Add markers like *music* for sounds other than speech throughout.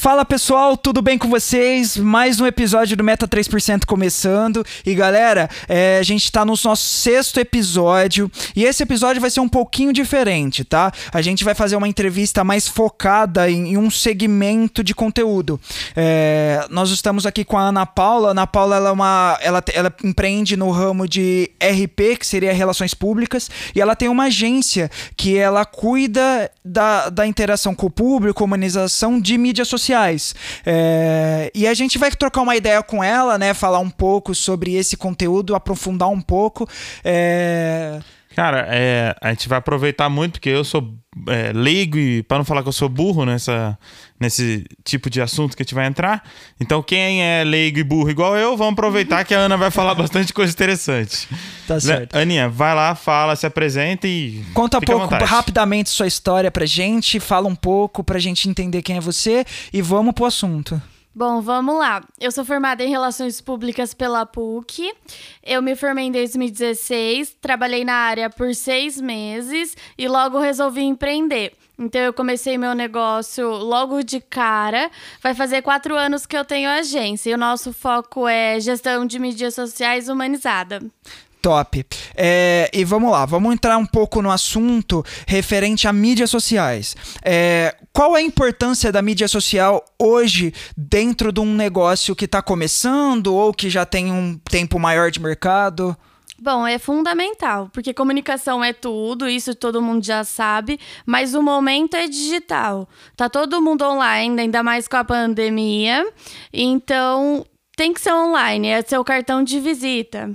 Fala pessoal, tudo bem com vocês? Mais um episódio do Meta 3% começando. E galera, é, a gente tá no nosso sexto episódio. E esse episódio vai ser um pouquinho diferente, tá? A gente vai fazer uma entrevista mais focada em, em um segmento de conteúdo. É, nós estamos aqui com a Ana Paula. A Ana Paula ela, é uma, ela, ela empreende no ramo de RP, que seria Relações Públicas. E ela tem uma agência que ela cuida da, da interação com o público, humanização de mídias sociais sociais. É, e a gente vai trocar uma ideia com ela, né? Falar um pouco sobre esse conteúdo, aprofundar um pouco. É... Cara, é, a gente vai aproveitar muito, porque eu sou é, leigo e, para não falar que eu sou burro nessa, nesse tipo de assunto que a gente vai entrar. Então, quem é leigo e burro igual eu, vamos aproveitar que a Ana vai falar bastante coisa interessante. *laughs* Tá certo. Aninha, vai lá, fala, se apresenta e. Conta um pouco, rapidamente, sua história pra gente, fala um pouco pra gente entender quem é você e vamos pro assunto. Bom, vamos lá. Eu sou formada em Relações Públicas pela PUC. Eu me formei em 2016, trabalhei na área por seis meses e logo resolvi empreender. Então, eu comecei meu negócio logo de cara. Vai fazer quatro anos que eu tenho agência e o nosso foco é gestão de mídias sociais humanizada. Top. É, e vamos lá, vamos entrar um pouco no assunto referente a mídias sociais. É, qual é a importância da mídia social hoje dentro de um negócio que está começando ou que já tem um tempo maior de mercado? Bom, é fundamental, porque comunicação é tudo, isso todo mundo já sabe, mas o momento é digital. Tá todo mundo online, ainda mais com a pandemia. Então, tem que ser online, é seu cartão de visita.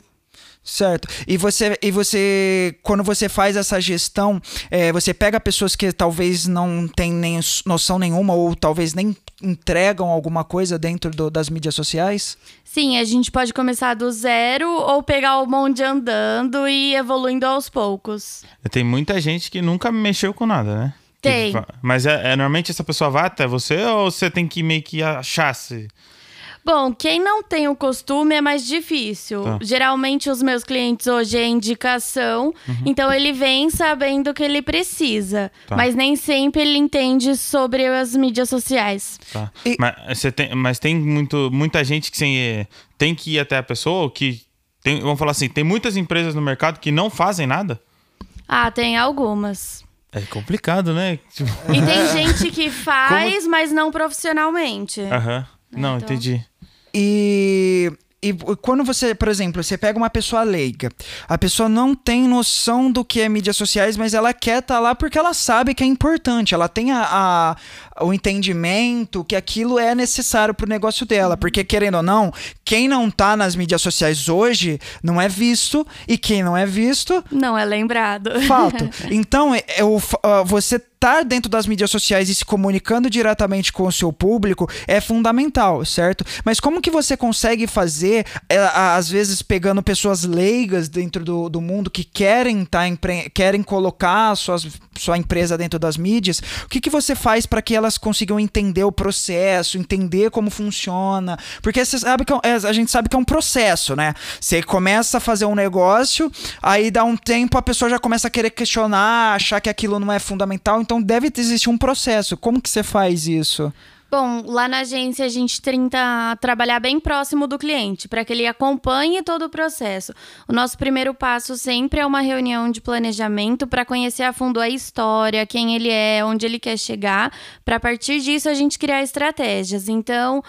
Certo. E você, e você quando você faz essa gestão, é, você pega pessoas que talvez não têm nem noção nenhuma ou talvez nem entregam alguma coisa dentro do, das mídias sociais? Sim, a gente pode começar do zero ou pegar o monte andando e evoluindo aos poucos. Tem muita gente que nunca mexeu com nada, né? Tem. Mas é, é, normalmente essa pessoa vai até você ou você tem que meio que achar-se? Bom, quem não tem o costume é mais difícil. Tá. Geralmente os meus clientes hoje é indicação, uhum. então ele vem sabendo o que ele precisa, tá. mas nem sempre ele entende sobre as mídias sociais. Tá. E... Mas, você tem, mas tem muito, muita gente que sem, tem que ir até a pessoa que tem, vamos falar assim, tem muitas empresas no mercado que não fazem nada? Ah, tem algumas. É complicado, né? E tem *laughs* gente que faz, Como... mas não profissionalmente. Aham. Uhum. Não, então... entendi. E e quando você, por exemplo, você pega uma pessoa leiga, a pessoa não tem noção do que é mídias sociais, mas ela quer estar tá lá porque ela sabe que é importante, ela tem a, a o entendimento que aquilo é necessário para o negócio dela, porque querendo ou não, quem não tá nas mídias sociais hoje não é visto e quem não é visto não é lembrado. Fato. *laughs* Então, eu, é, você estar dentro das mídias sociais e se comunicando diretamente com o seu público é fundamental, certo? Mas como que você consegue fazer, é, às vezes pegando pessoas leigas dentro do, do mundo que querem tá, querem colocar suas, sua empresa dentro das mídias, o que, que você faz para que elas consigam entender o processo, entender como funciona? Porque você sabe que é, a gente sabe que é um processo, né? Você começa a fazer um negócio, aí dá um tempo a pessoa já começa a querer questionar, achar que aquilo não é fundamental, então então deve existir um processo. Como que você faz isso? Bom, lá na agência a gente tenta trabalhar bem próximo do cliente, para que ele acompanhe todo o processo. O nosso primeiro passo sempre é uma reunião de planejamento para conhecer a fundo a história, quem ele é, onde ele quer chegar, para partir disso a gente criar estratégias. Então,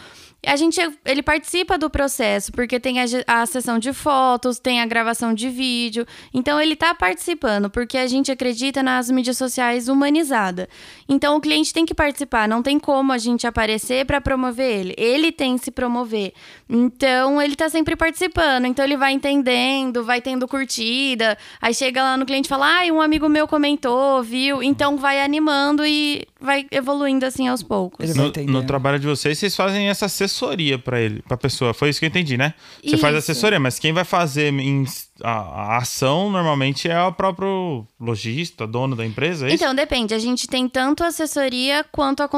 a gente ele participa do processo, porque tem a, a sessão de fotos, tem a gravação de vídeo. Então ele está participando, porque a gente acredita nas mídias sociais humanizada. Então o cliente tem que participar, não tem como a gente aparecer para promover ele. Ele tem que se promover. Então ele está sempre participando, então ele vai entendendo, vai tendo curtida. Aí chega lá no cliente e fala: "Ah, um amigo meu comentou, viu?". Então vai animando e vai evoluindo assim aos poucos. No, no trabalho de vocês, vocês fazem essa assessoria para ele, para pessoa. Foi isso que eu entendi, né? Você isso. faz assessoria, mas quem vai fazer em a, a ação normalmente é o próprio lojista, dono da empresa, é isso? Então, depende. A gente tem tanto assessoria quanto a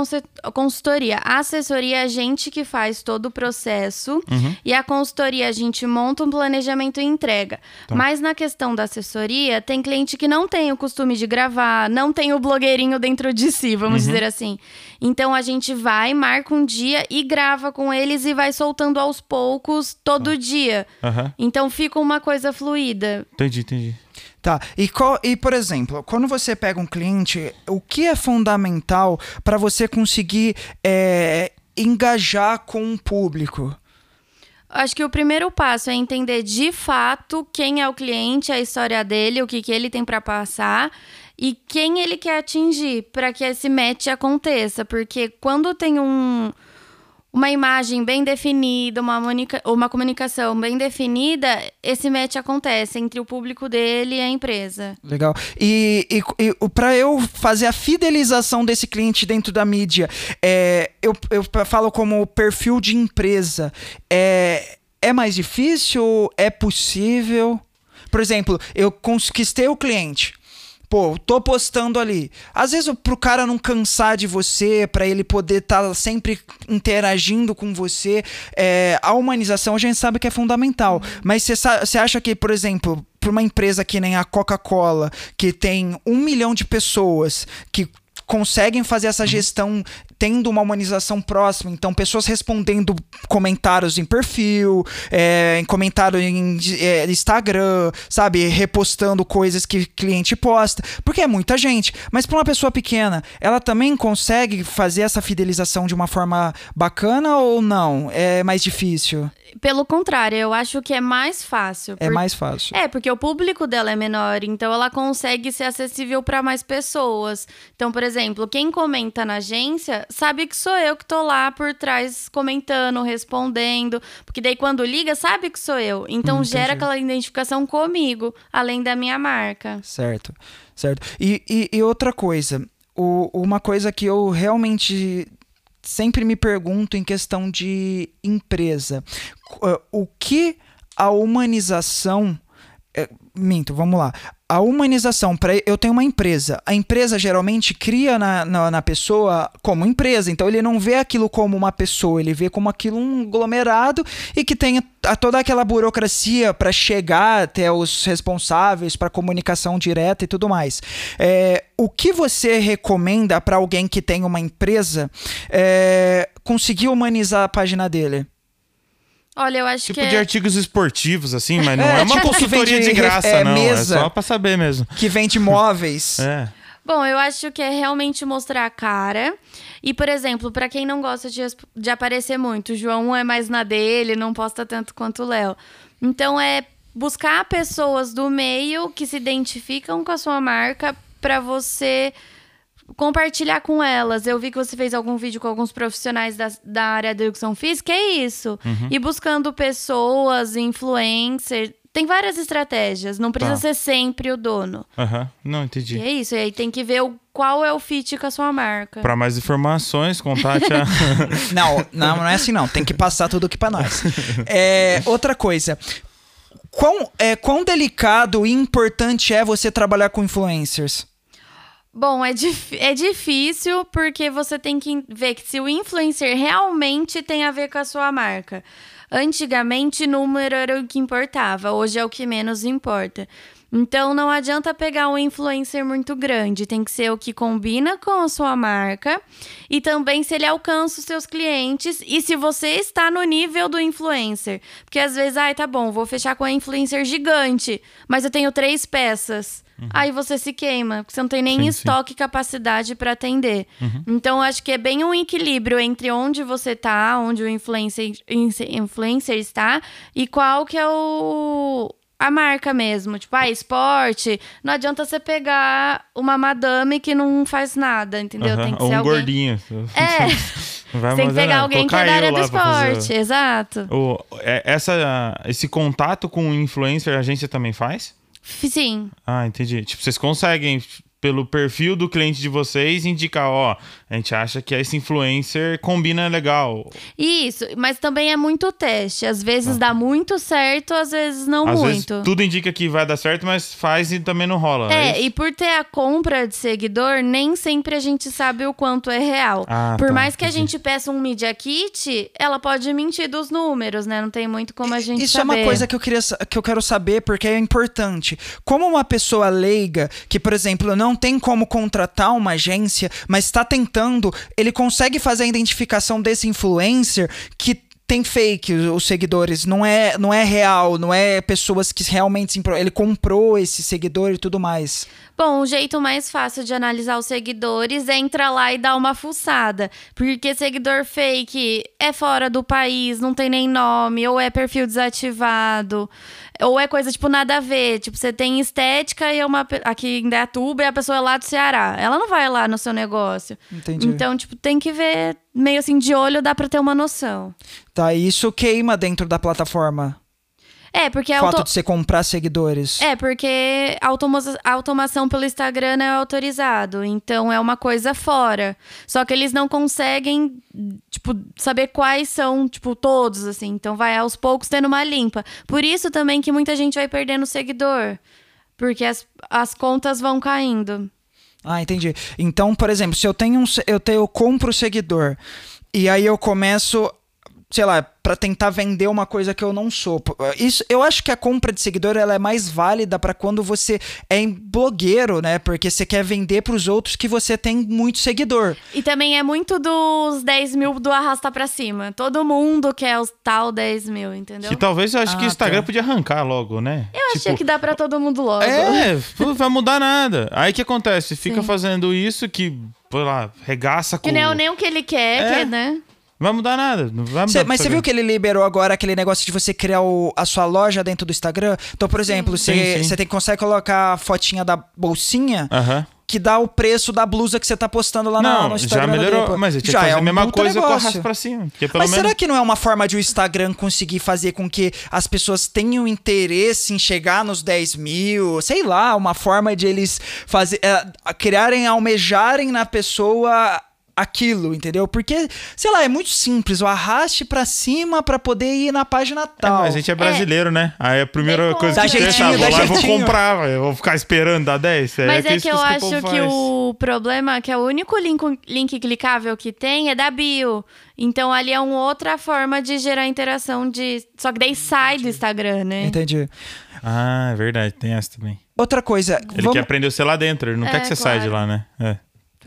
a consultoria. A assessoria é a gente que faz todo o processo Uhum. e a consultoria a gente monta um planejamento e entrega. Tá. Mas na questão da assessoria, tem cliente que não tem o costume de gravar, não tem o blogueirinho dentro de si, vamos Uhum. dizer assim. Então a gente vai, marca um dia e grava com eles e vai soltando aos poucos todo dia. Aham. Então fica uma coisa fluida. Entendi, entendi. Tá. E, qual- e, por exemplo, quando você pega um cliente, o que é fundamental para você conseguir é, engajar com o público? Acho que o primeiro passo é entender de fato quem é o cliente, a história dele, o que, que ele tem para passar e quem ele quer atingir para que esse match aconteça. Porque quando tem um, uma imagem bem definida, uma, monica- uma comunicação bem definida, esse match acontece entre o público dele e a empresa. Legal. E, e, e para eu fazer a fidelização desse cliente dentro da mídia, é, eu, eu falo como perfil de empresa. É, é mais difícil? É possível? Por exemplo, eu conquistei o cliente. Pô, tô postando ali. Às vezes, pro cara não cansar de você, pra ele poder estar sempre interagindo com você, é, a humanização a gente sabe que é fundamental. Mas você acha que, por exemplo, para uma empresa que nem a Coca-Cola, que tem um milhão de pessoas que conseguem fazer essa gestão tendo uma humanização próxima, então pessoas respondendo comentários em perfil, é, em comentário em é, Instagram, sabe, repostando coisas que cliente posta, porque é muita gente. Mas para uma pessoa pequena, ela também consegue fazer essa fidelização de uma forma bacana ou não? É mais difícil? Pelo contrário, eu acho que é mais fácil. É por- mais fácil. É, porque o público dela é menor, então ela consegue ser acessível para mais pessoas. Então, por exemplo, quem comenta na agência sabe que sou eu que tô lá por trás comentando, respondendo, porque daí quando liga sabe que sou eu. Então Hum, gera aquela identificação comigo, além da minha marca. Certo, certo. E, e, e outra coisa, o- uma coisa que eu realmente sempre me pergunto em questão de empresa, Qu- o que a humanização é, minto, vamos lá. A humanização, para eu tenho uma empresa. A empresa geralmente cria na, na, na pessoa como empresa. Então ele não vê aquilo como uma pessoa, ele vê como aquilo um aglomerado e que tem a, toda aquela burocracia para chegar até os responsáveis para comunicação direta e tudo mais. É, o que você recomenda para alguém que tem uma empresa é, conseguir humanizar a página dele? Olha, eu acho Tipo que de é... artigos esportivos, assim, mas não é, É, uma tipo consultoria de graça, é, não. mesa. É só pra saber mesmo. Que vende móveis. *laughs* É. Bom, eu acho que é realmente mostrar a cara. E, por exemplo, pra quem não gosta de, de aparecer muito, o João é mais na dele, não posta tanto quanto o Léo. Então é buscar pessoas do meio que se identificam com a sua marca pra você compartilhar com elas. Eu vi que você fez algum vídeo com alguns profissionais da, da área da educação física, é isso. E buscando pessoas, influencers. Tem várias estratégias, não precisa Tá. ser sempre o dono. Aham. Não, E entendi. é isso, e aí tem que ver o, qual é o fit com a sua marca. Pra mais informações, contate a. *laughs* Não, não, não é assim não. Tem que passar tudo aqui pra nós. É, outra coisa. Quão, é, quão delicado e importante é você trabalhar com influencers? Bom, é, dif- é difícil porque você tem que ver que se o influencer realmente tem a ver com a sua marca. Antigamente, número era o que importava, hoje é o que menos importa. Então, não adianta pegar um influencer muito grande, tem que ser o que combina com a sua marca e também se ele alcança os seus clientes e se você está no nível do influencer. Porque às vezes, ai, tá bom, vou fechar com a influencer gigante, mas eu tenho três peças. Aí você se queima, porque você não tem nem Sim, sim. estoque e capacidade para atender. Então, acho que é bem um equilíbrio entre onde você tá, onde o influencer, influencer está e qual que é o a marca mesmo. Tipo, ah, esporte. Não adianta você pegar uma madame que não faz nada, entendeu? Aham, Tem que Ou ser um alguém. gordinho. É, *laughs* Vai tem que pegar alguém que é da área do esporte. Exato. O, é, essa, esse contato com o influencer a agência também faz? Sim. Ah, entendi. Tipo, vocês conseguem pelo perfil do cliente de vocês indicar, ó, a gente acha que esse influencer combina legal. Isso, mas também é muito teste. Às vezes dá muito certo, às vezes não Às vezes muito. tudo indica que vai dar certo, mas faz e também não rola. É, isso? e por ter a compra de seguidor, nem sempre a gente sabe o quanto é real. Ah, por tá, mais que a entendi. gente peça um Media Kit, ela pode mentir dos números, né? Não tem muito como a gente Isso saber. é uma coisa que eu, queria, que eu quero saber porque é importante. Como uma pessoa leiga, que, por exemplo, não tem como contratar uma agência, mas está tentando, ele consegue fazer a identificação desse influencer que tem fake os, seguidores, não é, não é real, não é pessoas que realmente ele comprou esse seguidor e tudo mais. Bom, o jeito mais fácil de analisar os seguidores é entrar lá e dar uma fuçada. Porque seguidor fake é fora do país, não tem nem nome, ou é perfil desativado, ou é coisa, tipo, nada a ver. Tipo, você tem estética e é uma. Aqui em Dayatuba e a pessoa é lá do Ceará. Ela não vai lá no seu negócio. Entendi. Então, tipo, tem que ver meio assim de olho, dá pra ter uma noção. Tá, e isso queima dentro da plataforma. É, porque O a fato auto... de você comprar seguidores. É, porque a automa- a automação pelo Instagram é autorizado, então é uma coisa fora. Só que eles não conseguem, tipo, saber quais são, tipo, todos, assim. Então vai aos poucos tendo uma limpa. Por isso também que muita gente vai perdendo seguidor. Porque as, as contas vão caindo. Ah, entendi. Então, por exemplo, se eu tenho um, eu tenho, eu compro o seguidor e aí eu começo, sei lá, pra tentar vender uma coisa que eu não sou. P- Isso, eu acho que a compra de seguidor ela é mais válida pra quando você é blogueiro, né? Porque você quer vender pros outros que você tem muito seguidor. E também é muito dos 10 mil do arrasta pra cima. Todo mundo quer os tal 10 mil, entendeu? Que talvez eu acho que Ah, o Instagram tá. podia arrancar logo, né? Eu achei que dá pra todo mundo logo. É, não vai mudar nada. Aí o que acontece? Fica Sim. fazendo isso que, sei lá, regaça com. Que nem, o- nem o que ele quer, É. que, né? Não vai mudar nada. Não vai mudar Cê- mas você viu que ele liberou agora aquele negócio de você criar o- a sua loja dentro do Instagram? Então, por exemplo, você tem- consegue colocar a fotinha da bolsinha Aham. que dá o preço da blusa que você tá postando lá na- Não, no já Instagram. melhorou. dele, pô. Mas eu tinha Já que fazer é a mesma coisa com o pra cima. Mas menos. será que não é uma forma de o Instagram conseguir fazer com que as pessoas tenham interesse em chegar nos 10 mil? Sei lá, uma forma de eles fazer, é, criarem, almejarem na pessoa aquilo, entendeu? Porque, sei lá, é muito simples. O arraste pra cima pra poder ir na página É, tal. mas a gente é brasileiro, né? Aí a primeira Bem coisa que pensa, jeitinho, ah, vou dá lá e vou comprar, eu vou ficar esperando dar 10. Mas é, isso que eu acho que faz. o problema é que o único link, link clicável que tem é da bio. Então ali é uma outra forma de gerar interação de. Só que daí sai do Instagram, né? Entendi. Ah, é verdade, tem essa também. Outra coisa, Ele vamos... quer prender você lá dentro, ele não É, quer que você saia de claro. lá, né? É.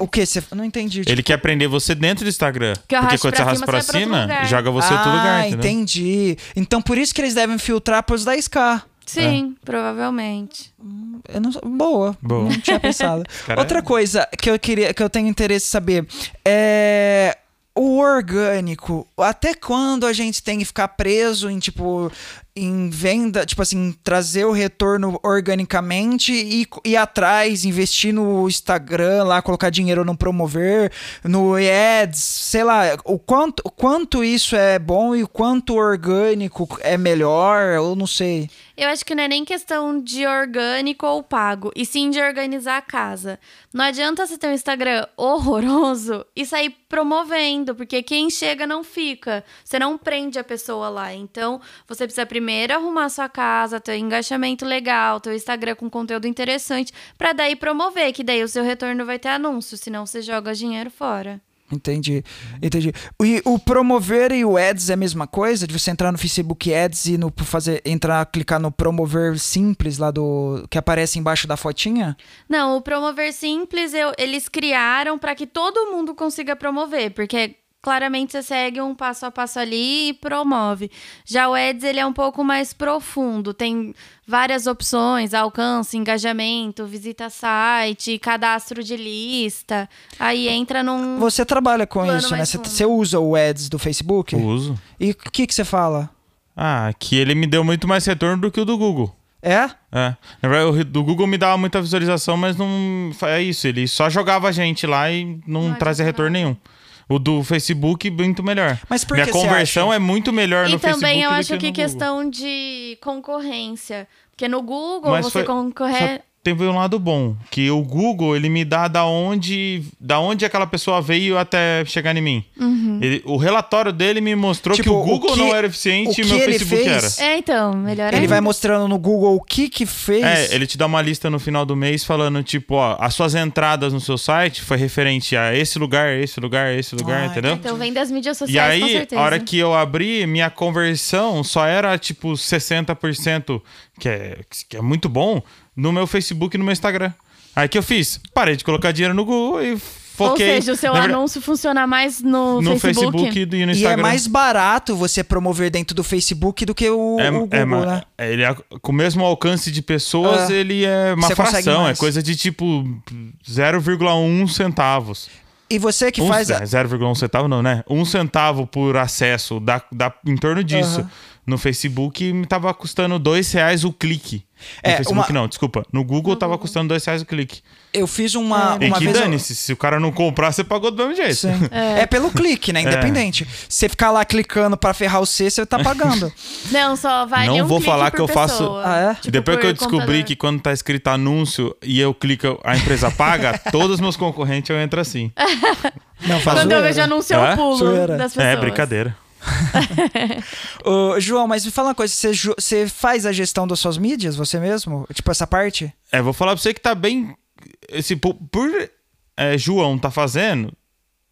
o que? Você... Não entendi. tipo- Ele quer prender você dentro do Instagram. Que porque quando você arrasta cima, pra você vai pra cima, joga você em outro ah, lugar, entendeu? entendi. Então por isso que eles devem filtrar pros 10k. Sim, provavelmente. Eu não... Boa. Boa. Não tinha pensado. *laughs* Outra é- coisa que eu queria, que eu tenho interesse em saber é o orgânico. Até quando a gente tem que ficar preso em tipo em venda, tipo assim, trazer o retorno organicamente e ir atrás, investir no Instagram lá, colocar dinheiro no promover, no ads, sei lá, o quanto, o quanto isso é bom e o quanto orgânico é melhor, eu não sei. Eu acho que não é nem questão de orgânico ou pago, e sim de organizar a casa. Não adianta você ter um Instagram horroroso e sair promovendo, porque quem chega não fica. Você não prende a pessoa lá. Então, você precisa primeiro arrumar sua casa, ter engajamento legal, ter Instagram com conteúdo interessante, pra daí promover, que daí o seu retorno vai ter anúncio, senão você joga dinheiro fora. Entendi, entendi. E o promover e o ads é a mesma coisa? De você entrar no Facebook Ads e no fazer entrar, clicar no promover simples lá do que aparece embaixo da fotinha? Não, o promover simples eu- eles criaram para que todo mundo consiga promover, porque claramente você segue um passo a passo ali e promove. Já o Ads ele é um pouco mais profundo, tem várias opções, alcance, engajamento, visita site, cadastro de lista. Aí entra num Você trabalha com isso, né? Você, usa o ads do Facebook? Uso. E o que que você fala? Ah, que ele me deu muito mais retorno do que o do Google. É? É. Na verdade, o do Google me dava muita visualização, mas não. É isso, ele só jogava a gente lá e não, Não trazia retorno nenhum. O do Facebook, muito melhor. Mas por Minha que você conversão acha? é muito melhor E no Facebook. também eu acho que, que questão de concorrência. Porque no Google Mas você foi- concorre. Teve um lado bom, que o Google, ele me dá da onde, da onde aquela pessoa veio até chegar em mim. Ele- o relatório dele me mostrou Tipo, que o o Google que- não era o eficiente e meu ele Facebook fez- era. É, então, melhor Ele ainda. vai mostrando no Google o que que fez. É, ele te dá uma lista no final do mês falando, tipo, ó, as suas entradas no seu site foi referente a esse lugar, esse lugar, esse lugar, Ah, entendeu? Então vem das mídias E sociais, com aí, certeza. a hora que eu abri, minha conversão só era tipo 60%, que é, que é muito bom, no meu Facebook e no meu Instagram. Aí que eu fiz? Parei de colocar dinheiro no Google e Ou foquei. seja, o seu verdade, anúncio funciona mais no, no Facebook. Facebook e no E Instagram. é mais barato você promover dentro do Facebook do que o, É- o Google, é né? Ele é, com o mesmo alcance de pessoas, Ah, ele é uma você consegue fração. É coisa de tipo 0,1 centavos. E você que Um- faz. a- é, 0,1 centavo não, né? Um centavo por acesso dá, dá em torno disso. Aham. No Facebook me tava custando dois reais o clique. No É, Facebook uma- não, desculpa. No Google tava custando dois reais o clique. Eu fiz uma. E uma que vez. eu- dane-se, se o cara não comprar, você pagou do mesmo jeito. Sim. *laughs* É. pelo clique, né? Independente. Você ficar lá clicando pra ferrar o C, você tá pagando. *laughs* Não, só vale Não um vou falar por que eu faço-. Ah, é? Tipo, Depois que eu descobri computador. que quando tá escrito anúncio e eu clico, a empresa paga, *laughs* todos os meus concorrentes eu entro assim. Não, faz Quando eu vejo anúncio, eu É? pulo das pessoas. É, brincadeira. *laughs* Ô, João, mas me fala uma coisa, você, faz a gestão das suas mídias, você mesmo? Tipo, essa parte? É, vou falar pra você que tá bem. Esse, por por, é, João tá fazendo,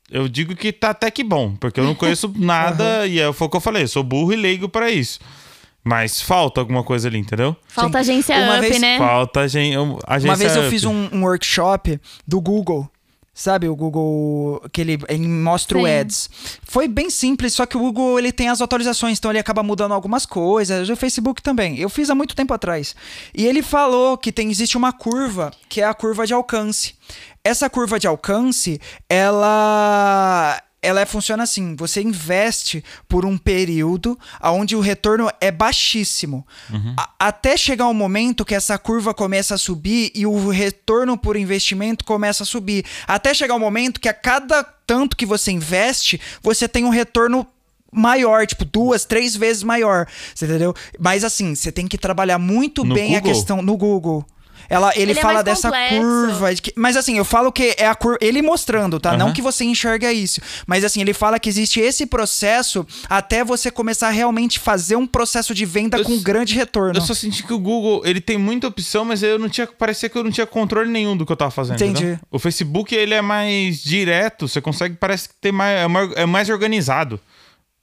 eu digo que tá até que bom, porque eu não conheço *laughs* nada e é, foi o que eu falei, eu sou burro e leigo pra isso. Mas falta alguma coisa ali, entendeu? Falta Sim. agência Uma up, vez- né? Falta a gente. Uma vez eu fiz um, um workshop do Google. Sabe, o Google, que ele, ele mostra o Sim. Ads. Foi bem simples, só que o Google ele tem as atualizações, então ele acaba mudando algumas coisas. O Facebook também. Eu fiz há muito tempo atrás. E ele falou que tem, existe uma curva, que é a curva de alcance. Essa curva de alcance, ela ela é- funciona assim: você investe por um período onde o retorno é baixíssimo. A- até chegar um momento que essa curva começa a subir e o retorno por investimento começa a subir. Até chegar um momento que a cada tanto que você investe, você tem um retorno maior, tipo duas, três vezes maior, você entendeu? Mas assim, você tem que trabalhar muito No bem a Google? questão no Google. Ela, ele, Ele é fala mais dessa complexo. curva. de que- mas assim, eu falo que é a curva. Ele mostrando, tá? Não Aham. que você enxerga isso. Mas assim, ele fala que existe esse processo até você começar a realmente fazer um processo de venda Eu com grande retorno. Eu só senti que o Google, ele tem muita opção, mas eu não tinha, parecia que eu não tinha controle nenhum do que eu tava fazendo. Entendi. entendeu? O Facebook, ele é mais direto, você consegue, parece que ter mais, é mais, é mais organizado.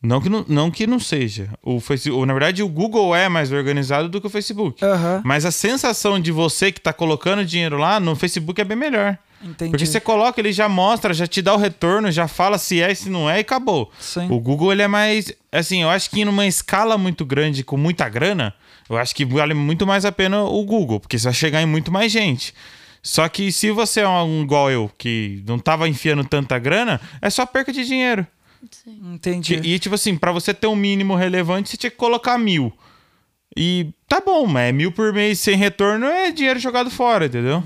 Não que não, não que não seja. O Facebook, na verdade, o Google é mais organizado do que o Facebook. Aham. Mas a sensação de você que tá colocando dinheiro lá no Facebook é bem melhor. Entendi. Porque você coloca, ele já mostra, já te dá o retorno, já fala se é e se não é e acabou. Sim. O Google, ele é mais. Assim, eu acho que numa escala muito grande, com muita grana, eu acho que vale muito mais a pena o Google, porque você vai chegar em muito mais gente. Só que se você é um igual eu, que não tava enfiando tanta grana, é só perca de dinheiro. Entendi. E, tipo assim, pra você ter um mínimo relevante, você tinha que colocar mil. E tá bom, mas mil por mês sem retorno é dinheiro jogado fora, entendeu?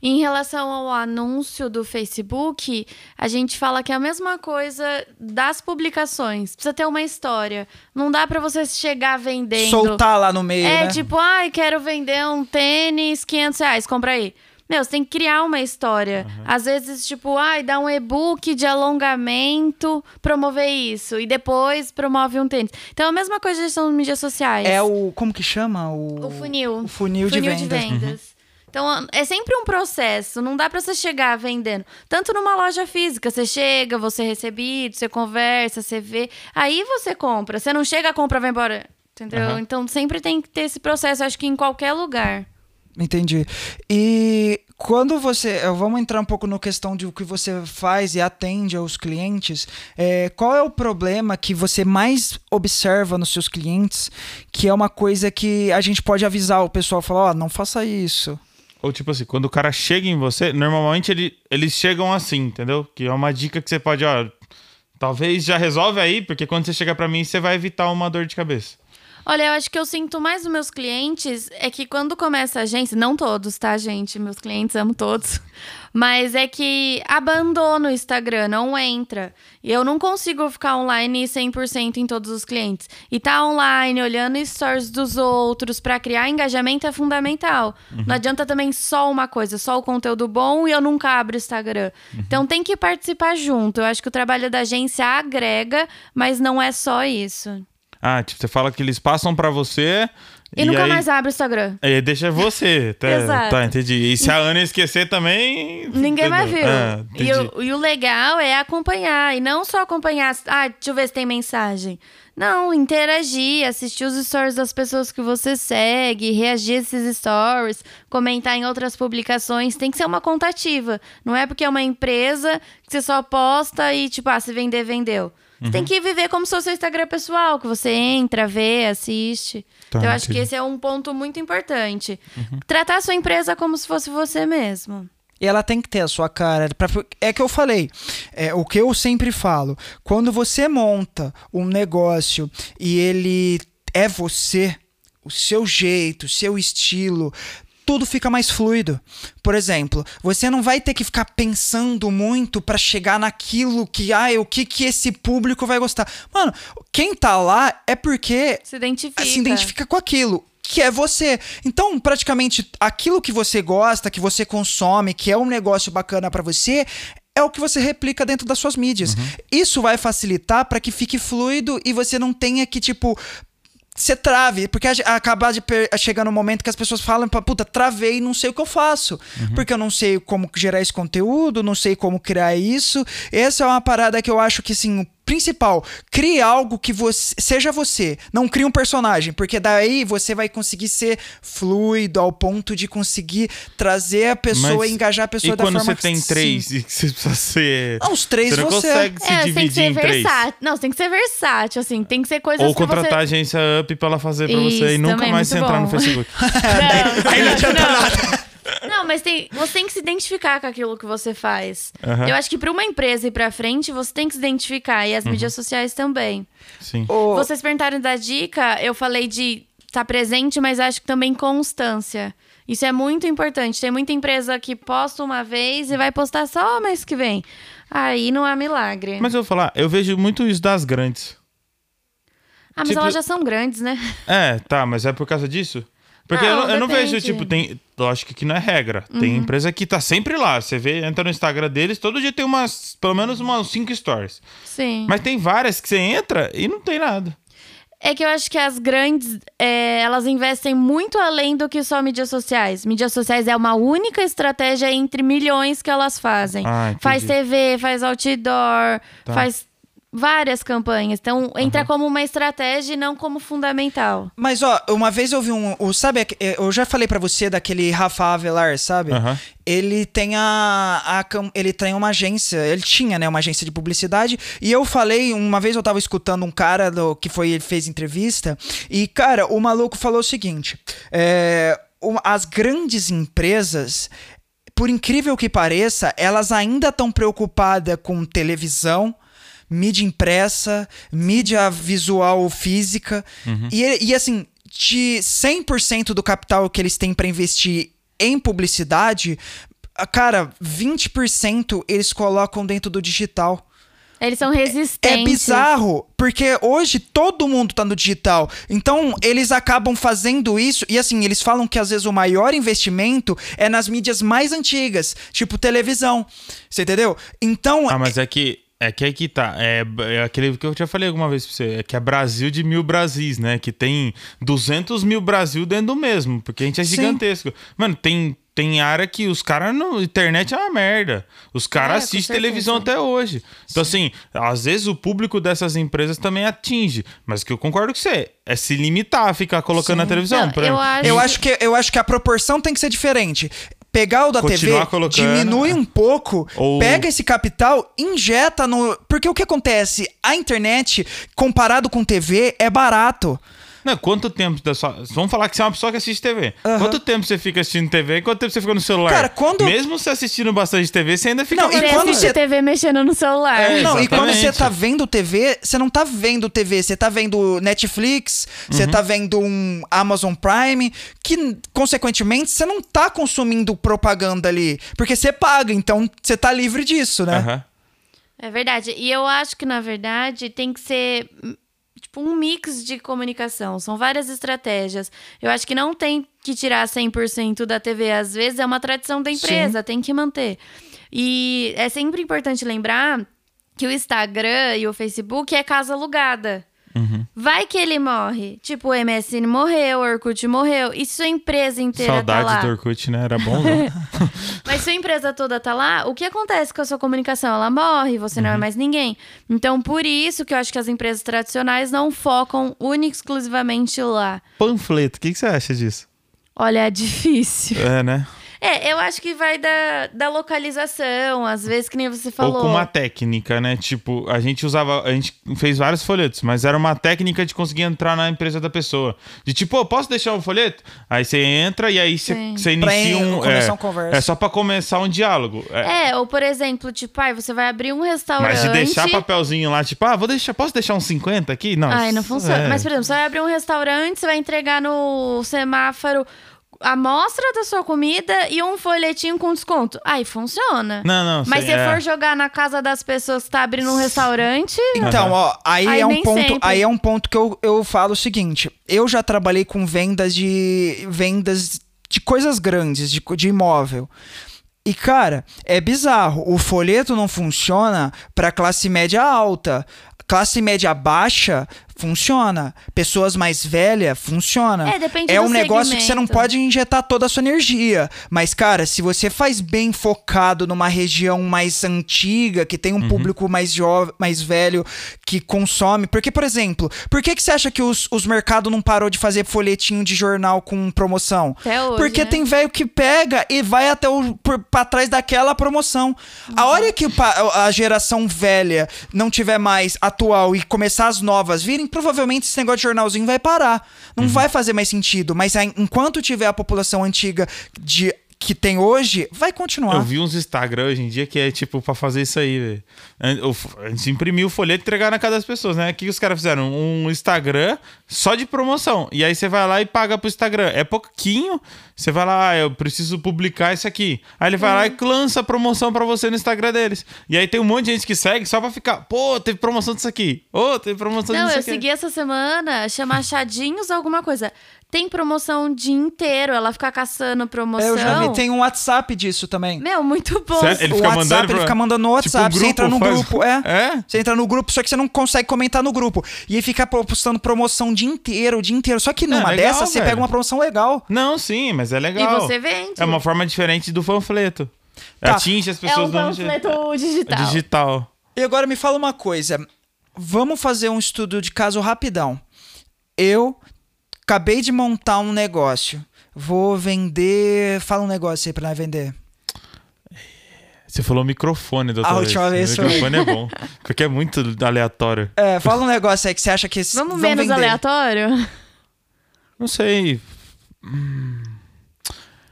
Em relação ao anúncio do Facebook, a gente fala que é a mesma coisa das publicações. Precisa ter uma história. Não dá pra você chegar vendendo. Soltar lá no meio, É né? tipo, ai, quero vender um tênis, 500 reais, compra aí. Meu, você tem que criar uma história. Às vezes, tipo, ai, dá um e-book de alongamento, promover isso. E depois promove um tênis. Então, é a mesma coisa de gestão de mídias sociais. É o. Como que chama? O, O funil. O funil, de vendas. vendas. Então, é sempre um processo. Não dá pra você chegar vendendo. Tanto numa loja física. Você chega, você é recebido, você conversa, você vê. Aí você compra. Você não chega, compra, vai embora. Entendeu? Aham. Então, sempre tem que ter esse processo. Acho que em qualquer lugar. Entendi. E quando você. eh, Vamos entrar um pouco no questão de o que você faz e atende aos clientes. é, qual é o problema que você mais observa nos seus clientes? Que é uma coisa que a gente pode avisar o pessoal, falar, ó, não faça isso. Ou tipo assim, quando o cara chega em você, normalmente ele, eles chegam assim, entendeu? Que é uma dica que você pode, ó, talvez já resolve aí, porque quando você chegar pra mim, você vai evitar uma dor de cabeça. Olha, eu acho que eu sinto mais dos meus clientes é que quando começa a agência, não todos, tá, gente? Meus clientes amo todos. *laughs* Mas é que abandona o Instagram, não entra. E eu não consigo ficar online 100% em todos os clientes. E tá online, olhando stories dos outros para criar engajamento é fundamental. Uhum. Não adianta também só uma coisa, só o conteúdo bom e eu nunca abro o Instagram. Uhum. Então tem que participar junto. Eu acho que o trabalho da agência agrega, mas não é só isso. Ah, tipo, você fala que eles passam para você e, e nunca aí, mais abre o Instagram. E deixa você. Tá, *laughs* Exato. Tá, entendi. E se a Ana esquecer também. Ninguém mais viu. Ah, e, o, e o legal é acompanhar. E não só acompanhar. Ah, deixa eu ver se tem mensagem. Não, interagir, assistir os stories das pessoas que você segue, reagir a esses stories, comentar em outras publicações. Tem que ser uma contativa. Não é porque é uma empresa que você só posta e, tipo, ah, se vender, vendeu. Você uhum. tem que viver como se fosse seu Instagram pessoal, que você entra, vê, assiste. Tá, então, eu acho que esse é um ponto muito importante. Uhum. Tratar a sua empresa como se fosse você mesmo. E ela tem que ter a sua cara. Pra, é que eu falei, é, o que eu sempre falo. Quando você monta um negócio e ele é você, o seu jeito, o seu estilo, tudo fica mais fluido. Por exemplo, você não vai ter que ficar pensando muito para chegar naquilo que, ah, o que que esse público vai gostar. Mano, quem tá lá é porque se identifica, se identifica com aquilo que é você. Então, praticamente aquilo que você gosta, que você consome, que é um negócio bacana para você, é o que você replica dentro das suas mídias. Uhum. Isso vai facilitar para que fique fluido e você não tenha que, tipo, você trave, porque acabar de chegar no momento que as pessoas falam, puta, travei, não sei o que eu faço. Uhum. Porque eu não sei como gerar esse conteúdo, não sei como criar isso. Essa é uma parada que eu acho que, assim, principal, crie algo que você seja você, não crie um personagem, porque daí você vai conseguir ser fluido ao ponto de conseguir trazer a pessoa Mas, e engajar a pessoa da forma que quando você tem três *laughs* sim. e você precisa ser não, os três você não você consegue se é, dividir tem que ser em três. versátil. Não, você tem que ser versátil, assim, tem que ser coisas Ou contratar você... a agência Up pra ela fazer pra Isso, você e nunca mais você entrar no Facebook. *laughs* *laughs* não, aí não adianta nada. Não, mas tem, você tem que se identificar com aquilo que você faz. Uhum. Eu acho que para uma empresa ir para frente, você tem que se identificar. E as uhum. mídias sociais também. Sim. O... Vocês perguntaram da dica, eu falei de estar tá presente, mas acho que também constância. Isso é muito importante. Tem muita empresa que posta uma vez e vai postar só o mês que vem. Aí não há milagre. Mas eu vou falar, eu vejo muito isso das grandes. Ah, mas tipo... elas já são grandes, né? É, tá, mas é por causa disso? Porque não, eu, não, eu, não vejo, tipo, tem. Lógico que não é regra. Uhum. Tem empresa que tá sempre lá. Você vê, entra no Instagram deles, todo dia tem umas, pelo menos umas cinco stories. Sim. Mas tem várias que você entra e não tem nada. É que eu acho que as grandes, é, elas investem muito além do que só mídias sociais. Mídias sociais é uma única estratégia entre milhões que elas fazem. Ah, faz TV, faz outdoor, tá. faz várias campanhas. Então, entra uhum. como uma estratégia e não como fundamental. Mas, ó, uma vez eu vi um. O, sabe, é, eu já falei para você daquele Rafa Avelar, sabe? Uhum. Ele tem a, a, Ele tem uma agência. Ele tinha, né, uma agência de publicidade. E eu falei, uma vez eu tava escutando um cara do, que foi. Ele fez entrevista. E, cara, o maluco falou o seguinte: é, as grandes empresas por incrível que pareça, elas ainda estão preocupadas com televisão, mídia impressa, mídia visual física. Uhum. E, e assim, de 100% do capital que eles têm para investir em publicidade, cara, 20% eles colocam dentro do digital. Eles são resistentes. É, é bizarro, porque hoje todo mundo tá no digital. Então, eles acabam fazendo isso. E assim, eles falam que às vezes o maior investimento é nas mídias mais antigas, tipo televisão. Você entendeu? Então. Ah, mas é que é que aí que tá. É, é, aquele que eu já falei alguma vez pra você. É que é Brasil de mil Brasis, né? Que tem 200 mil Brasil dentro do mesmo. Porque a gente é Sim. gigantesco. Mano, tem, tem área que os caras. Internet é uma merda. Os caras é, assistem televisão até hoje. Então, Sim. assim, às vezes o público dessas empresas também atinge. Mas que eu concordo com você. É se limitar a ficar colocando Sim. na televisão. Não, eu, acho... eu, acho... que, eu acho que a proporção tem que ser diferente pegar o da Continuar TV, colocando. diminui um pouco, Ou... pega esse capital, injeta no. Porque o que acontece? A internet, comparado com TV, é barato. Não, quanto tempo da sua... Vamos falar que você é uma pessoa que assiste TV. Aham. Quanto tempo você fica assistindo TV e quanto tempo você fica no celular? Cara, quando- Mesmo você assistindo bastante TV, você ainda fica... Não, e Você quando você- TV mexendo no celular. É, Não, e quando você tá vendo TV, você não tá vendo TV, você tá vendo Netflix, você Uhum. tá vendo um Amazon Prime, que, consequentemente, você não tá consumindo propaganda ali. Porque você paga, então você tá livre disso, né? Aham. É verdade. E eu acho que, na verdade, tem que ser tipo um mix de comunicação. São várias estratégias. Eu acho que não tem que tirar 100% da TV. Às vezes é uma tradição da empresa, tem que manter. E é sempre importante lembrar que o Instagram e o Facebook é casa alugada. Vai que ele morre. Tipo, o MSN morreu, o Orkut morreu. E sua empresa inteira tá lá? Saudade do Orkut, né? Era bom, não? *laughs* Mas se a empresa toda tá lá, o que acontece com a sua comunicação? Ela morre, você não é mais ninguém. Então, por isso que eu acho que as empresas tradicionais não focam única exclusivamente lá. Panfleto, o que, que você acha disso? Olha, é difícil. É, né? É, eu acho que vai da, da localização, às vezes, que nem você falou. Ou com uma técnica, né? Tipo, a gente usava, a gente fez vários folhetos, mas era uma técnica de conseguir entrar na empresa da pessoa. De tipo, "Ô, posso deixar o folheto? Aí você entra e aí você, você inicia um. é, conversa. é só pra começar um diálogo. É. É, ou por exemplo, tipo, ai, você vai abrir um restaurante. Mas de deixar papelzinho lá, tipo, ah, vou deixar, posso deixar uns 50 aqui? Não. Ai, não funciona. é. Mas, por exemplo, você vai abrir um restaurante, você vai entregar no semáforo amostra da sua comida e um folhetinho com desconto. Aí funciona. Não, não. Mas sei, se é. for jogar na casa das pessoas que tá abrindo um restaurante. Então, ó, aí, Aí é um ponto, sempre. aí é um ponto que eu, eu falo o seguinte: eu já trabalhei com vendas de vendas de coisas grandes, de, de imóvel. E cara, é bizarro. O folheto não funciona para classe média alta. Classe média baixa funciona. Pessoas mais velhas funciona. É, depende É do um negócio que você não segmento. pode injetar toda a sua energia. Mas, cara, se você faz bem focado numa região mais antiga, que tem um público mais jovem, mais velho, que consome. Porque, por exemplo, por que, que você acha que os, os mercados não parou de fazer folhetinho de jornal com promoção? Até hoje, Porque né? tem velho que pega e vai até o por, pra trás daquela promoção. A hora que a geração velha não tiver mais atual e começar as novas virem, provavelmente esse negócio de jornalzinho vai parar. Não Uhum. vai fazer mais sentido. Mas enquanto tiver a população antiga de que tem hoje, vai continuar. Eu vi uns Instagram hoje em dia que é tipo pra fazer isso aí, velho. A- o f- A gente imprimiu o folheto e entregar na casa das pessoas, né? O que os caras fizeram? Um Instagram só de promoção. E aí você vai lá e paga pro Instagram. É pouquinho. Você vai lá, ah, eu preciso publicar isso aqui. Aí ele vai lá e lança a promoção pra você no Instagram deles. E aí tem um monte de gente que segue só pra ficar, pô, teve promoção disso aqui. Ô, teve promoção Não, disso eu aqui. segui essa semana, chama Achadinhos alguma coisa. Tem promoção o dia inteiro, ela fica caçando promoção. Eu já vi, tem um WhatsApp disso também. Meu, muito bom. Sério? Ele o fica WhatsApp, mandando ele pra- fica mandando no Tipo, WhatsApp. o você entra no faz- grupo, é. É? Você entra no grupo, só que você não consegue comentar no grupo. E aí fica postando promoção o dia inteiro, o dia inteiro. Só que numa É, legal, dessas, você pega uma promoção legal. Não, sim, mas é E legal. você vende. É uma forma diferente do panfleto. Tá. Atinge as É pessoas um mesmo jeito. panfleto digital. Digital. E agora me fala uma coisa. Vamos fazer um estudo de caso rapidão. Eu acabei de montar um negócio. Vou vender. Fala um negócio aí pra nós vender. Você falou microfone, doutor. A última vez foi. Microfone é bom. *laughs* Porque é muito aleatório. É, fala um negócio aí que você acha que Vamos vão menos vender. aleatório? Não sei.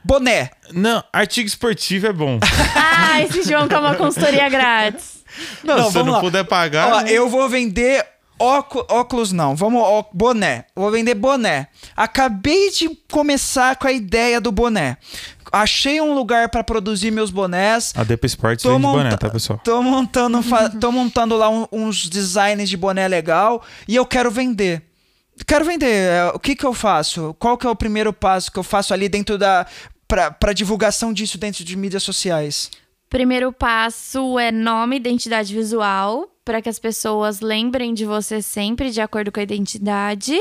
Boné. Não, artigo esportivo é bom. *laughs* ah, esse João quer uma consultoria grátis. Não, Não, se você vamos não lá. puder pagar. Ó, eu vou vender ócu- óculos, não. Vamos, ó, boné. Vou vender boné. Acabei de começar com a ideia do boné. Achei um lugar pra produzir meus bonés. A Depa Sports Tô, vende boné, tá, pessoal? tô montando, tô montando lá um- uns designs de boné legal e eu quero vender. Quero vender. É, O que que eu faço? Qual que é o primeiro passo que eu faço ali dentro da pra divulgação disso dentro de mídias sociais? Primeiro passo é nome, identidade visual, para que as pessoas lembrem de você sempre de acordo com a identidade.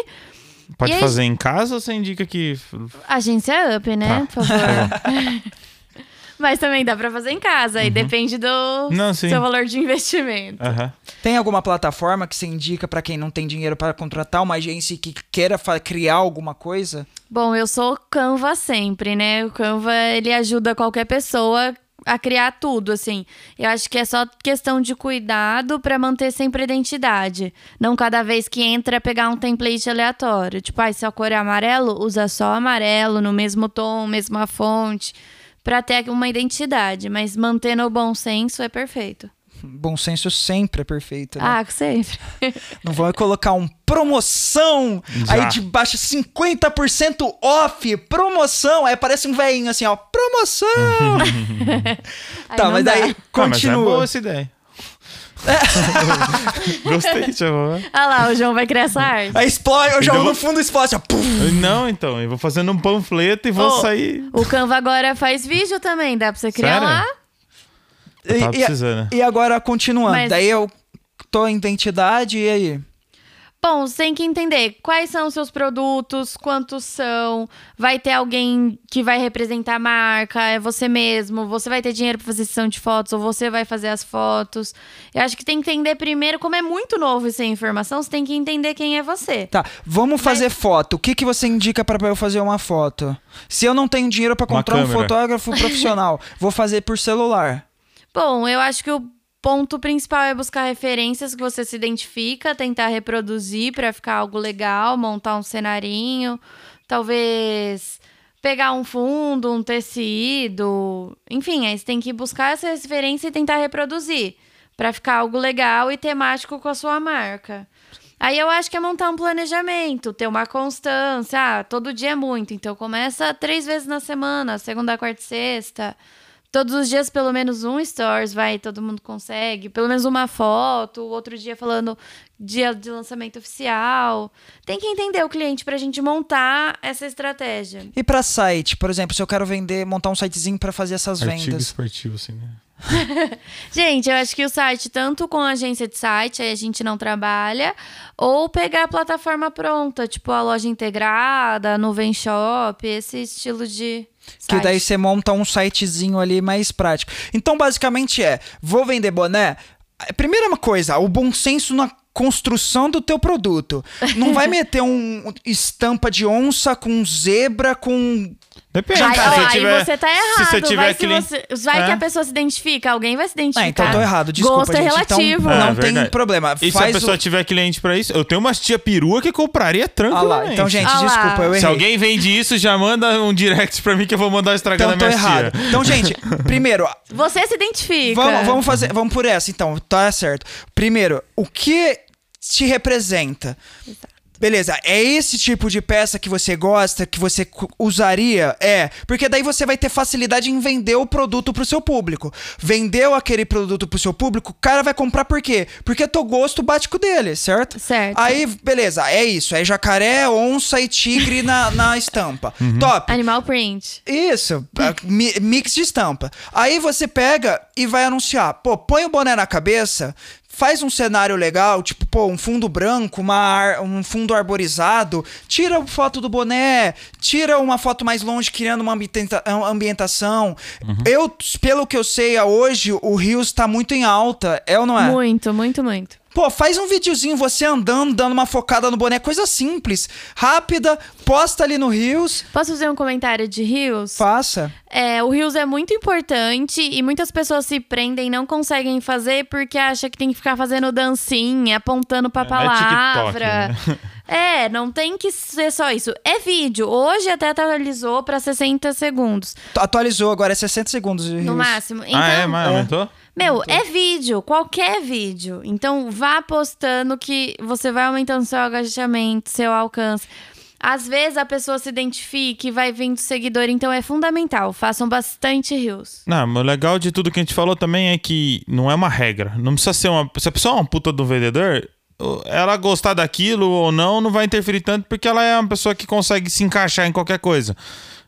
Pode E aí- fazer em casa ou você indica que. Agência Up, né? Tá. Por favor. *laughs* Mas também dá pra fazer em casa, aí depende do Uhum. Não, seu valor de investimento. Aham. Tem alguma plataforma que você indica pra quem não tem dinheiro para contratar uma agência e que queira criar alguma coisa? Bom, eu sou Canva sempre, né? O Canva, ele ajuda qualquer pessoa a criar tudo, assim. Eu acho que é só questão de cuidado para manter sempre a identidade. Não cada vez que entra pegar um template aleatório. Tipo, ah, se a cor é amarelo, usa só amarelo, no mesmo tom, mesma fonte, para ter uma identidade. Mas mantendo o bom senso é perfeito. Bom senso sempre é perfeito. Né? Ah, sempre. *laughs* Não vão colocar um promoção Já. aí de baixo 50% off, promoção. Aí parece um velhinho assim, ó, promoção. *laughs* Tá, mas dá. daí Ah, mas é continua. boa essa ideia. *laughs* Gostei, Thiago. Ah lá, o João vai criar essa arte. Aí explode, eu jogo Então- no fundo explode, ó. Não, então, eu vou fazendo um panfleto e vou Ô, sair. O Canva agora faz vídeo também, dá pra você criar Sério? lá. Tava E- e- precisando. E agora continuando, Mas- daí eu tô em identidade e aí? Bom, você tem que entender quais são os seus produtos, quantos são. Vai ter alguém que vai representar a marca, é você mesmo. Você vai ter dinheiro para fazer sessão de fotos ou você vai fazer as fotos. Eu acho que tem que entender primeiro, como é muito novo essa informação, você tem que entender quem é você. Tá, vamos fazer foto. O que, que você indica pra eu fazer uma foto? Se eu não tenho dinheiro pra Uma comprar um fotógrafo profissional, *laughs* vou fazer por celular. Bom, eu acho que o ponto principal é buscar referências que você se identifica, tentar reproduzir para ficar algo legal, montar um cenarinho, talvez pegar um fundo, um tecido, enfim, aí você tem que buscar essa referência e tentar reproduzir para ficar algo legal e temático com a sua marca. Aí eu acho que é montar um planejamento, ter uma constância. Ah, todo dia é muito, então começa três vezes na semana, segunda, quarta e sexta. Todos os dias, pelo menos um stories, vai, todo mundo consegue. Pelo menos uma foto, outro dia falando dia de lançamento oficial. Tem que entender o cliente pra gente montar essa estratégia. E pra site, por exemplo, se eu quero vender, montar um sitezinho pra fazer essas Artigo vendas. esportivo, assim, né? *laughs* Gente, eu acho que o site, tanto com agência de site, aí a gente não trabalha, ou pegar a plataforma pronta, tipo a loja integrada, nuvem shop, esse estilo de. Que site. daí você monta um sitezinho ali mais prático. Então, basicamente é, vou vender boné. A Primeira coisa, o bom senso na construção do teu produto. Não vai *laughs* meter um estampa de onça com zebra com Depende, Vai, cara. ó, se aí tiver, você tá Se errado. você tiver vai se cliente... você- vai É. que a pessoa se identifica, alguém vai se identificar. Ah, então tô errado, desculpa, Gosto é gente. relativo. Então, É, não tem verdade. problema. E se Faz a pessoa o... tiver cliente pra isso, eu tenho umas tia perua que compraria Ah tranquilamente. lá, então, gente, Ah desculpa, eu errei. Se alguém vende isso, já manda um direct pra mim que eu vou mandar estragar Então na tô minha errado. tia. Então, gente, *laughs* primeiro, Você se identifica. Vamos, vamos fazer, vamos por essa, então, tá certo. Primeiro, o que te representa? Beleza, é esse tipo de peça que você gosta, que você usaria? É, porque daí você vai ter facilidade em vender o produto pro seu público. Vendeu aquele produto pro seu público, o cara vai comprar por quê? Porque teu gosto bate com dele, certo? Certo. Aí, beleza, é isso. É jacaré, onça e tigre na, *laughs* na estampa. Top. Animal print. Isso, mi- mix de estampa. Aí você pega e vai anunciar. Pô, põe o boné na cabeça, faz um cenário legal, tipo, pô, um fundo branco, uma ar- um fundo arborizado, tira a foto do boné, tira uma foto mais longe, criando uma ambienta- ambientação. Eu, pelo que eu sei hoje, o Rios tá muito em alta, é ou não é? Muito, muito, muito. Pô, faz um videozinho você andando, dando uma focada no boné, coisa simples, rápida, posta ali no Rios, Posso fazer um comentário de Rios? faça. É, o Rios é muito importante e muitas pessoas se prendem e não conseguem fazer porque acham que tem que ficar fazendo dancinha, apontando pra É, não é TikTok, palavra. né? *laughs* É, não tem que ser só isso. É vídeo. Hoje até atualizou pra 60 segundos, Atualizou, agora é 60 segundos. no Rios. máximo. Então, ah, é? Mas aumentou? Meu, é vídeo, qualquer vídeo. Então, vá postando que você vai aumentando seu engajamento, seu alcance. Às vezes a pessoa se identifica e vai vindo seguidor, então é fundamental. Façam bastante reels. Não, mas o legal de tudo que a gente falou também é que não é uma regra. Não precisa ser uma. Se a pessoa é uma puta do vendedor, ela gostar daquilo ou não, não vai interferir tanto, porque ela é uma pessoa que consegue se encaixar em qualquer coisa.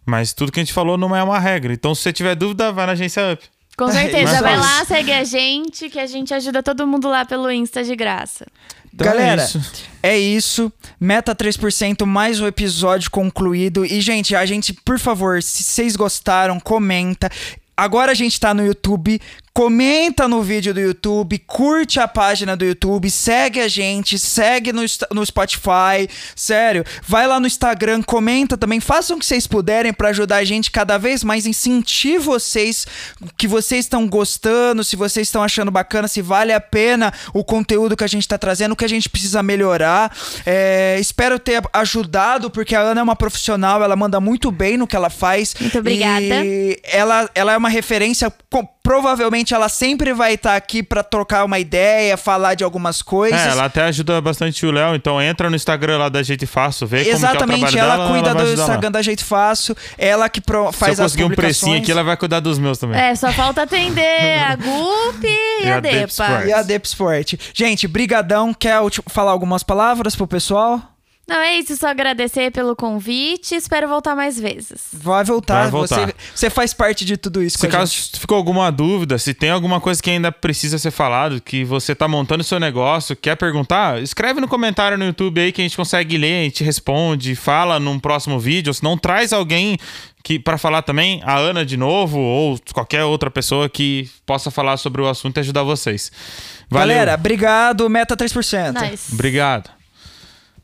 Mas tudo que a gente falou não é uma regra. Então, se você tiver dúvida, vai na agência Up. Com certeza, Mas vai lá, segue a gente, que a gente ajuda todo mundo lá pelo Insta de graça. Então é Galera, isso. é isso. Meta 3%, mais um episódio concluído. E, gente, a gente, por favor, se vocês gostaram, comenta. Agora a gente tá no YouTube. Comenta no vídeo do YouTube, curte a página do YouTube, segue a gente, segue no, no Spotify, sério. Vai lá no Instagram, comenta também, façam o que vocês puderem para ajudar a gente cada vez mais em sentir vocês, que vocês estão gostando, se vocês estão achando bacana, se vale a pena o conteúdo que a gente está trazendo, o que a gente precisa melhorar. É, espero ter ajudado, porque a Ana é uma profissional, ela manda muito bem no que ela faz. Muito obrigada. E ela, ela é uma referência. Com, provavelmente ela sempre vai estar tá aqui para trocar uma ideia, falar de algumas coisas. É, ela até ajuda bastante o Léo, então entra no Instagram lá da Jeito Fácil, vê Exatamente, como que é o ela dela, cuida ela do Instagram lá. da Jeito Fácil, ela que pro, faz Se eu conseguir um precinho aqui, ela vai cuidar dos meus também. É, só falta atender *laughs* a Gup e, e, a, Depa. E a Dep Sport. Gente, brigadão. Quer falar algumas palavras pro pessoal? Não, é isso, só agradecer pelo convite. Espero voltar mais vezes. Vai voltar, Vai voltar. Você, você faz parte de tudo isso. Se caso gente. ficou alguma dúvida, se tem alguma coisa que ainda precisa ser falado, que você tá montando seu negócio, quer perguntar, escreve no comentário no YouTube aí que a gente consegue ler, a gente responde, fala num próximo vídeo, se não traz alguém que para falar também, a Ana de novo, ou qualquer outra pessoa que possa falar sobre o assunto e ajudar vocês. Valeu. Galera, obrigado, meta 3%. Nice. Obrigado.